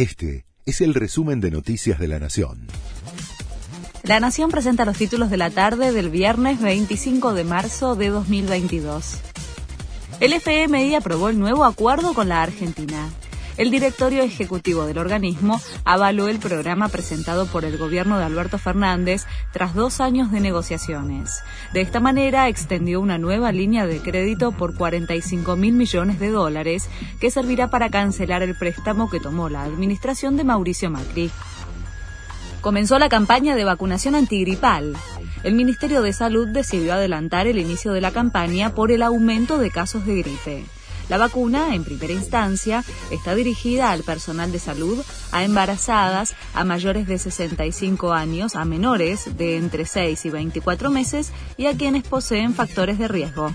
Este es el resumen de Noticias de la Nación. La Nación presenta los títulos de la tarde del viernes 25 de marzo de 2022. El FMI aprobó el nuevo acuerdo con la Argentina. El directorio ejecutivo del organismo avaló el programa presentado por el gobierno de Alberto Fernández tras dos años de negociaciones. De esta manera, extendió una nueva línea de crédito por 45 mil millones de dólares que servirá para cancelar el préstamo que tomó la administración de Mauricio Macri. Comenzó la campaña de vacunación antigripal. El Ministerio de Salud decidió adelantar el inicio de la campaña por el aumento de casos de gripe. La vacuna, en primera instancia, está dirigida al personal de salud, a embarazadas, a mayores de 65 años, a menores de entre 6 y 24 meses y a quienes poseen factores de riesgo.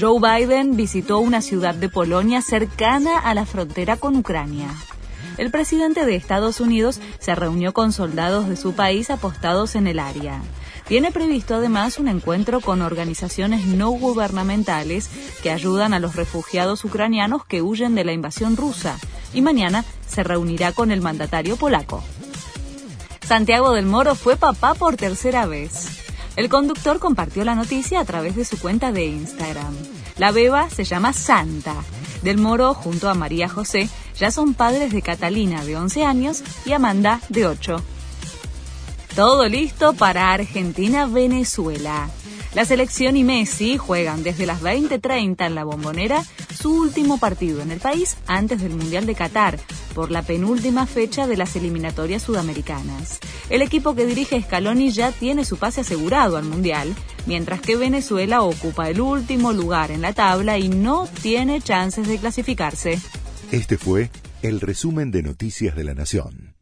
Joe Biden visitó una ciudad de Polonia cercana a la frontera con Ucrania. El presidente de Estados Unidos se reunió con soldados de su país apostados en el área. Tiene previsto además un encuentro con organizaciones no gubernamentales que ayudan a los refugiados ucranianos que huyen de la invasión rusa y mañana se reunirá con el mandatario polaco. Santiago del Moro fue papá por tercera vez. El conductor compartió la noticia a través de su cuenta de Instagram. La beba se llama Santa. Del Moro, junto a María José, ya son padres de Catalina, de 11 años, y Amanda, de 8. Todo listo para Argentina-Venezuela. La selección y Messi juegan desde las 20:30 en la bombonera su último partido en el país antes del Mundial de Qatar, por la penúltima fecha de las eliminatorias sudamericanas. El equipo que dirige Scaloni ya tiene su pase asegurado al Mundial, mientras que Venezuela ocupa el último lugar en la tabla y no tiene chances de clasificarse. Este fue el resumen de Noticias de la Nación.